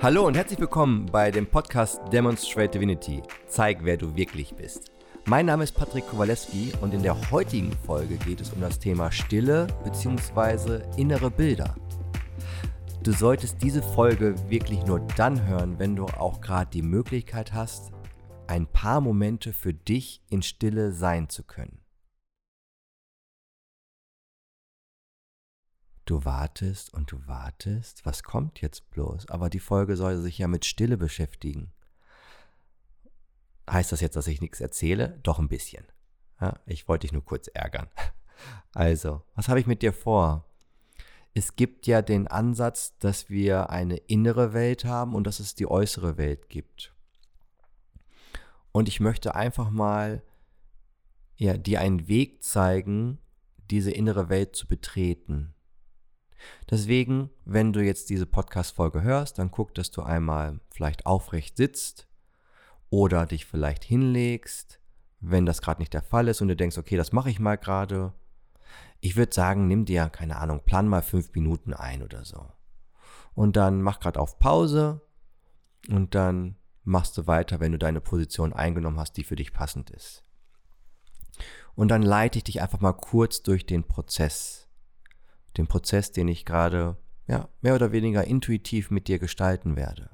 Hallo und herzlich willkommen bei dem Podcast Demonstrate Divinity. Zeig, wer du wirklich bist. Mein Name ist Patrick Kowalewski und in der heutigen Folge geht es um das Thema Stille bzw. innere Bilder. Du solltest diese Folge wirklich nur dann hören, wenn du auch gerade die Möglichkeit hast, ein paar Momente für dich in Stille sein zu können. Du wartest und du wartest, was kommt jetzt bloß? Aber die Folge soll sich ja mit Stille beschäftigen. Heißt das jetzt, dass ich nichts erzähle? Doch ein bisschen. Ja, ich wollte dich nur kurz ärgern. Also, was habe ich mit dir vor? Es gibt ja den Ansatz, dass wir eine innere Welt haben und dass es die äußere Welt gibt. Und ich möchte einfach mal ja, dir einen Weg zeigen, diese innere Welt zu betreten. Deswegen, wenn du jetzt diese Podcast-Folge hörst, dann guck, dass du einmal vielleicht aufrecht sitzt oder dich vielleicht hinlegst, wenn das gerade nicht der Fall ist und du denkst, okay, das mache ich mal gerade. Ich würde sagen, nimm dir, keine Ahnung, plan mal fünf Minuten ein oder so. Und dann mach gerade auf Pause und dann machst du weiter, wenn du deine Position eingenommen hast, die für dich passend ist. Und dann leite ich dich einfach mal kurz durch den Prozess den Prozess, den ich gerade ja, mehr oder weniger intuitiv mit dir gestalten werde.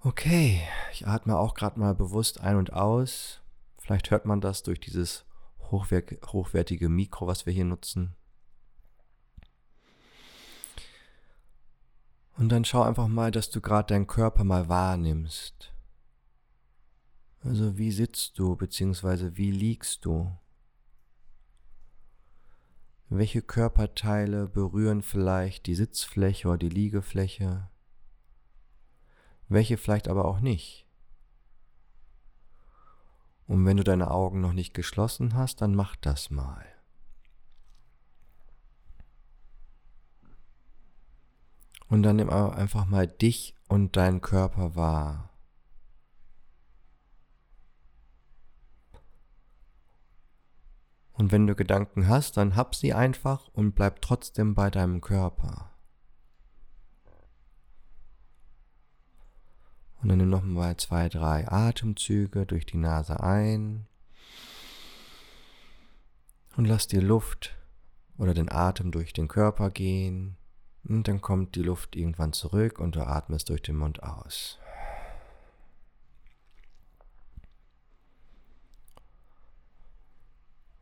Okay, ich atme auch gerade mal bewusst ein und aus. Vielleicht hört man das durch dieses hochwertige Mikro, was wir hier nutzen. Und dann schau einfach mal, dass du gerade deinen Körper mal wahrnimmst. Also wie sitzt du, beziehungsweise wie liegst du? Welche Körperteile berühren vielleicht die Sitzfläche oder die Liegefläche? Welche vielleicht aber auch nicht? Und wenn du deine Augen noch nicht geschlossen hast, dann mach das mal. Und dann nimm einfach mal dich und deinen Körper wahr. Und wenn du Gedanken hast, dann hab sie einfach und bleib trotzdem bei deinem Körper. Und dann nimm nochmal zwei, drei Atemzüge durch die Nase ein. Und lass die Luft oder den Atem durch den Körper gehen. Und dann kommt die Luft irgendwann zurück und du atmest durch den Mund aus.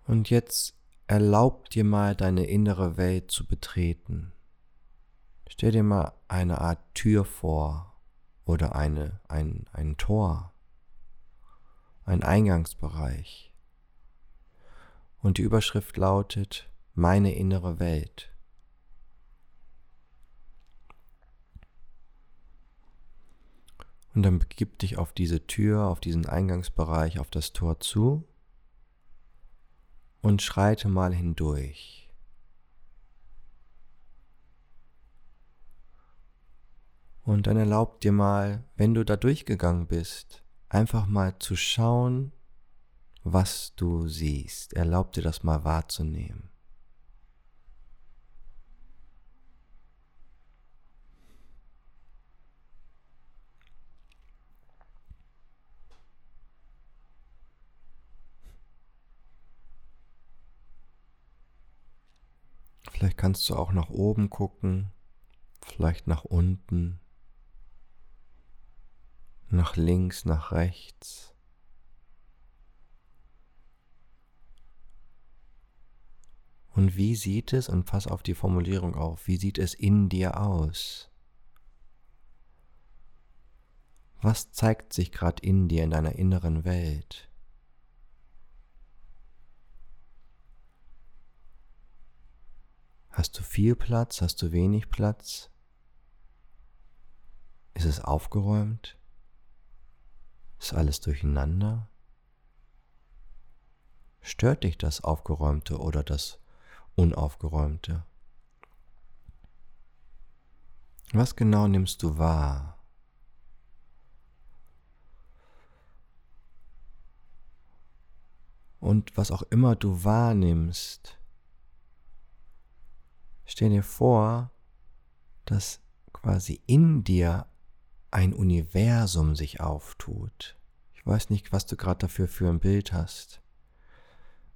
Und jetzt erlaub dir mal deine innere Welt zu betreten. Stell dir mal eine Art Tür vor oder eine, ein, ein Tor, ein Eingangsbereich. Und die Überschrift lautet Meine innere Welt. Und dann begib dich auf diese Tür, auf diesen Eingangsbereich, auf das Tor zu und schreite mal hindurch. Und dann erlaub dir mal, wenn du da durchgegangen bist, einfach mal zu schauen, was du siehst. Erlaub dir das mal wahrzunehmen. Vielleicht kannst du auch nach oben gucken, vielleicht nach unten, nach links, nach rechts. Und wie sieht es, und pass auf die Formulierung auf, wie sieht es in dir aus? Was zeigt sich gerade in dir, in deiner inneren Welt? Hast du viel Platz? Hast du wenig Platz? Ist es aufgeräumt? Ist alles durcheinander? Stört dich das Aufgeräumte oder das Unaufgeräumte? Was genau nimmst du wahr? Und was auch immer du wahrnimmst, Stell dir vor, dass quasi in dir ein Universum sich auftut. Ich weiß nicht, was du gerade dafür für ein Bild hast.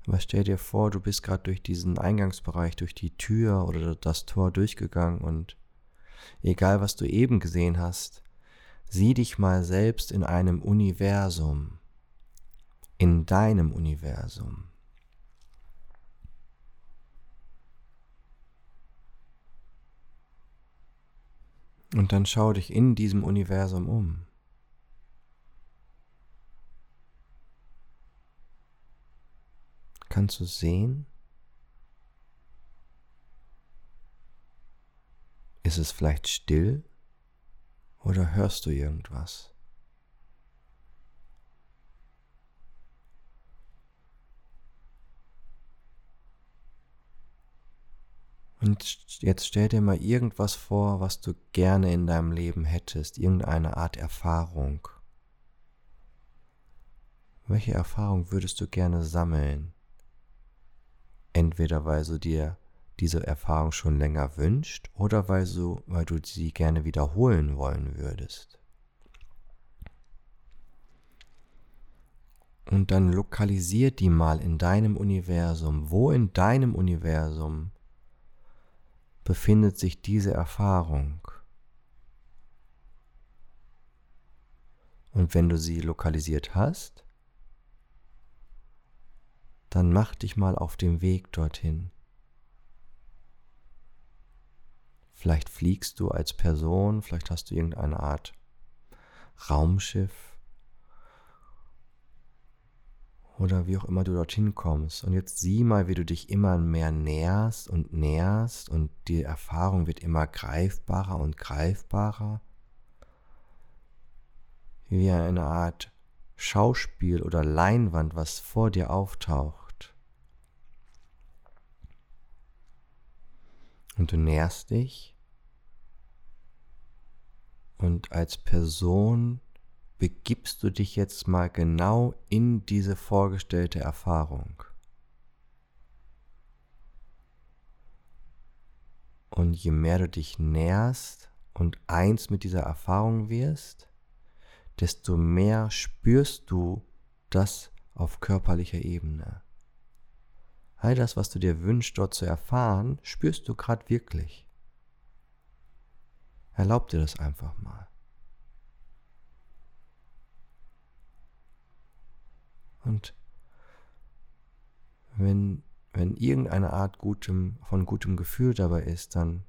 Aber stell dir vor, du bist gerade durch diesen Eingangsbereich, durch die Tür oder das Tor durchgegangen und egal was du eben gesehen hast, sieh dich mal selbst in einem Universum, in deinem Universum. Und dann schau dich in diesem Universum um. Kannst du sehen? Ist es vielleicht still oder hörst du irgendwas? Und jetzt stell dir mal irgendwas vor, was du gerne in deinem Leben hättest, irgendeine Art Erfahrung. Welche Erfahrung würdest du gerne sammeln? Entweder weil du dir diese Erfahrung schon länger wünscht oder weil du, weil du sie gerne wiederholen wollen würdest. Und dann lokalisier die mal in deinem Universum. Wo in deinem Universum befindet sich diese Erfahrung? Und wenn du sie lokalisiert hast, dann mach dich mal auf dem Weg dorthin. Vielleicht fliegst du als Person, vielleicht hast du irgendeine Art Raumschiff oder wie auch immer du dorthin kommst. Und jetzt sieh mal, wie du dich immer mehr näherst und näherst und die Erfahrung wird immer greifbarer und greifbarer. Wie eine Art Schauspiel oder Leinwand, was vor dir auftaucht. Und du näherst dich und als Person begibst du dich jetzt mal genau in diese vorgestellte Erfahrung. Und je mehr du dich näherst und eins mit dieser Erfahrung wirst, desto mehr spürst du das auf körperlicher Ebene. All das, was du dir wünschst, dort zu erfahren, spürst du gerade wirklich. Erlaub dir das einfach mal. Und wenn, wenn irgendeine Art gutem, von gutem Gefühl dabei ist, dann,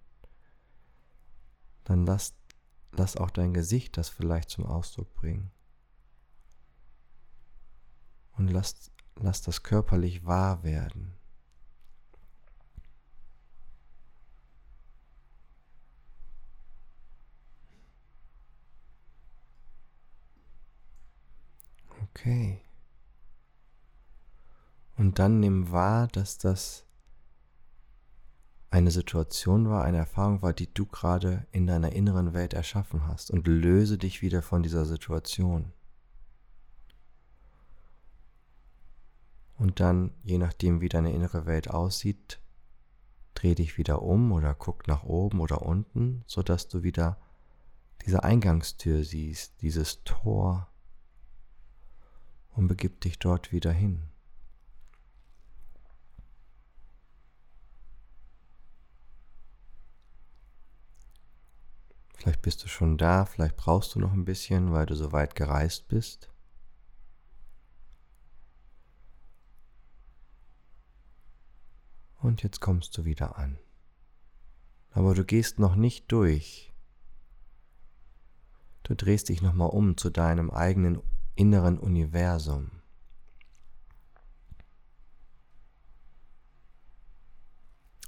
dann lass lass auch dein Gesicht das vielleicht zum Ausdruck bringen. Und lass, lass das körperlich wahr werden. Okay. Und dann nimm wahr, dass das eine Situation war, eine Erfahrung war, die du gerade in deiner inneren Welt erschaffen hast und löse dich wieder von dieser Situation. Und dann, je nachdem, wie deine innere Welt aussieht, dreh dich wieder um oder guck nach oben oder unten, sodass du wieder diese Eingangstür siehst, dieses Tor und begib dich dort wieder hin. Vielleicht bist du schon da, vielleicht brauchst du noch ein bisschen, weil du so weit gereist bist. Und jetzt kommst du wieder an. Aber du gehst noch nicht durch. Du drehst dich nochmal um zu deinem eigenen inneren Universum.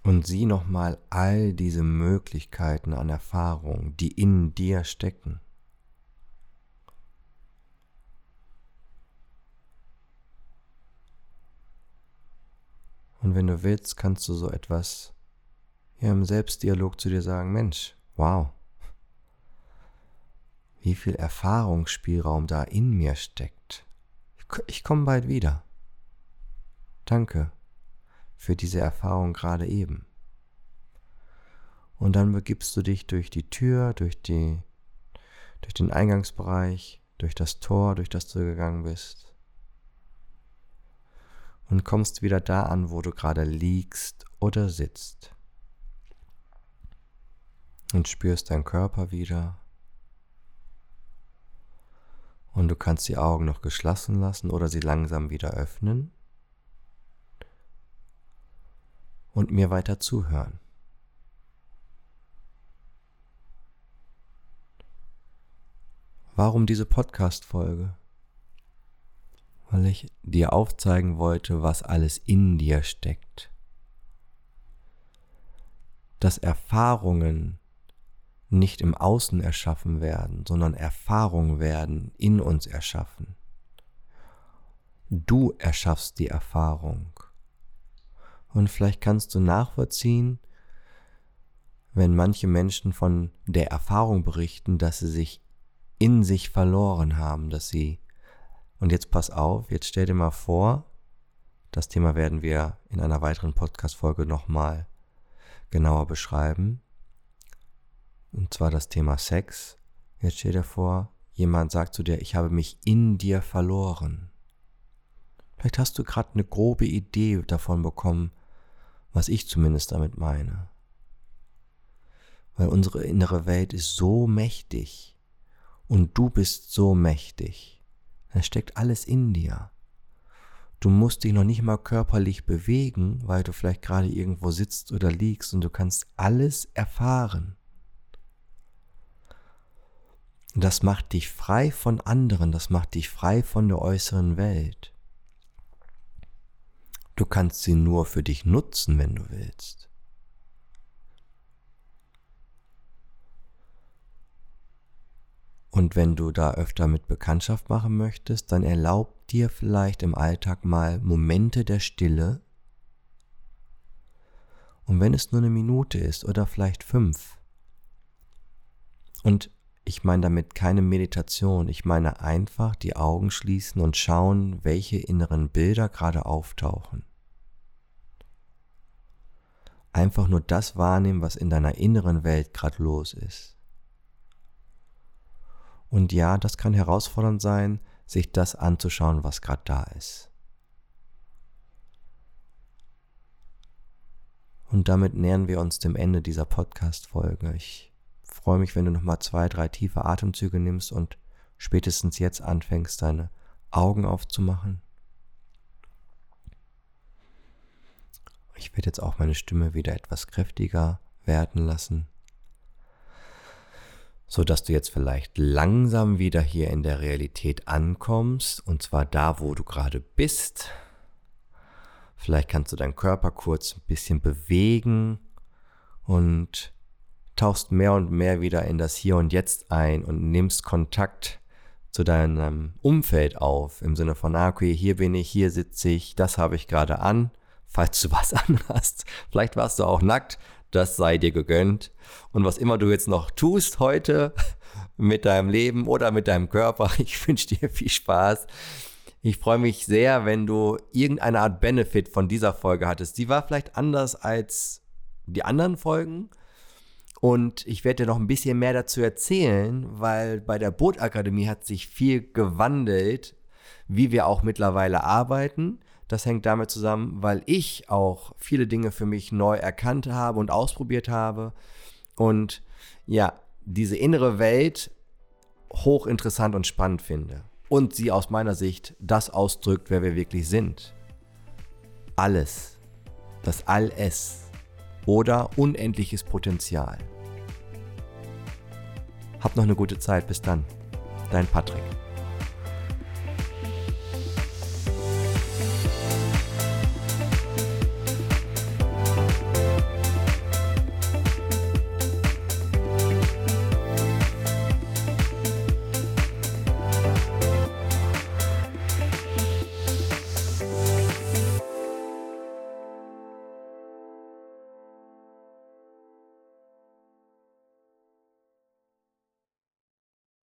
Und sieh nochmal all diese Möglichkeiten an Erfahrung, die in dir stecken. Und wenn du willst, kannst du so etwas ja, im Selbstdialog zu dir sagen, Mensch, wow, wie viel Erfahrungsspielraum da in mir steckt. Ich komme bald wieder. Danke für diese Erfahrung gerade eben. Und dann begibst du dich durch die Tür, durch, die, durch den Eingangsbereich, durch das Tor, durch das du gegangen bist. Und kommst wieder da an, wo du gerade liegst oder sitzt. Und spürst deinen Körper wieder. Und du kannst die Augen noch geschlossen lassen oder sie langsam wieder öffnen und mir weiter zuhören. Warum diese Podcast-Folge? Weil ich dir aufzeigen wollte, was alles in dir steckt. Dass Erfahrungen nicht im Außen erschaffen werden, sondern Erfahrungen werden in uns erschaffen. Du erschaffst die Erfahrung. Und vielleicht kannst du nachvollziehen, wenn manche Menschen von der Erfahrung berichten, dass sie sich in sich verloren haben, dass sie, und jetzt pass auf, jetzt stell dir mal vor, das Thema werden wir in einer weiteren Podcast-Folge nochmal genauer beschreiben, und zwar das Thema Sex. Jetzt stell dir vor, jemand sagt zu dir, ich habe mich in dir verloren. Vielleicht hast du gerade eine grobe Idee davon bekommen, was ich zumindest damit meine. Weil unsere innere Welt ist so mächtig und du bist so mächtig. Da steckt alles in dir. Du musst dich noch nicht mal körperlich bewegen, weil du vielleicht gerade irgendwo sitzt oder liegst und du kannst alles erfahren. Das macht dich frei von anderen, das macht dich frei von der äußeren Welt. Du kannst sie nur für dich nutzen, wenn du willst. Und wenn du da öfter mit Bekanntschaft machen möchtest, dann erlaub dir vielleicht im Alltag mal Momente der Stille. Und wenn es nur eine Minute ist oder vielleicht fünf. Und ich meine damit keine Meditation, ich meine einfach die Augen schließen und schauen, welche inneren Bilder gerade auftauchen. Einfach nur das wahrnehmen, was in deiner inneren Welt gerade los ist. Und ja, das kann herausfordernd sein, sich das anzuschauen, was gerade da ist. Und damit nähern wir uns dem Ende dieser Podcast-Folge. Ich freue mich, wenn du nochmal zwei, drei tiefe Atemzüge nimmst und spätestens jetzt anfängst, deine Augen aufzumachen. Ich werde jetzt auch meine Stimme wieder etwas kräftiger werden lassen, so dass du jetzt vielleicht langsam wieder hier in der Realität ankommst und zwar da, wo du gerade bist. Vielleicht kannst du deinen Körper kurz ein bisschen bewegen und tauchst mehr und mehr wieder in das Hier und Jetzt ein und nimmst Kontakt zu deinem Umfeld auf, im Sinne von, ah, okay, hier bin ich, hier sitze ich, das habe ich gerade an, falls du was anhast. Vielleicht warst du auch nackt, das sei dir gegönnt. Und was immer du jetzt noch tust heute mit deinem Leben oder mit deinem Körper, ich wünsche dir viel Spaß. Ich freue mich sehr, wenn du irgendeine Art Benefit von dieser Folge hattest. Die war vielleicht anders als die anderen Folgen. Und ich werde dir noch ein bisschen mehr dazu erzählen, weil bei der Bootakademie hat sich viel gewandelt, wie wir auch mittlerweile arbeiten. Das hängt damit zusammen, weil ich auch viele Dinge für mich neu erkannt habe und ausprobiert habe. Und ja, diese innere Welt hochinteressant und spannend finde. Und sie aus meiner Sicht das ausdrückt, wer wir wirklich sind. Alles. Das All-Es. Oder unendliches Potenzial. Hab noch eine gute Zeit. Bis dann. Dein Patrick.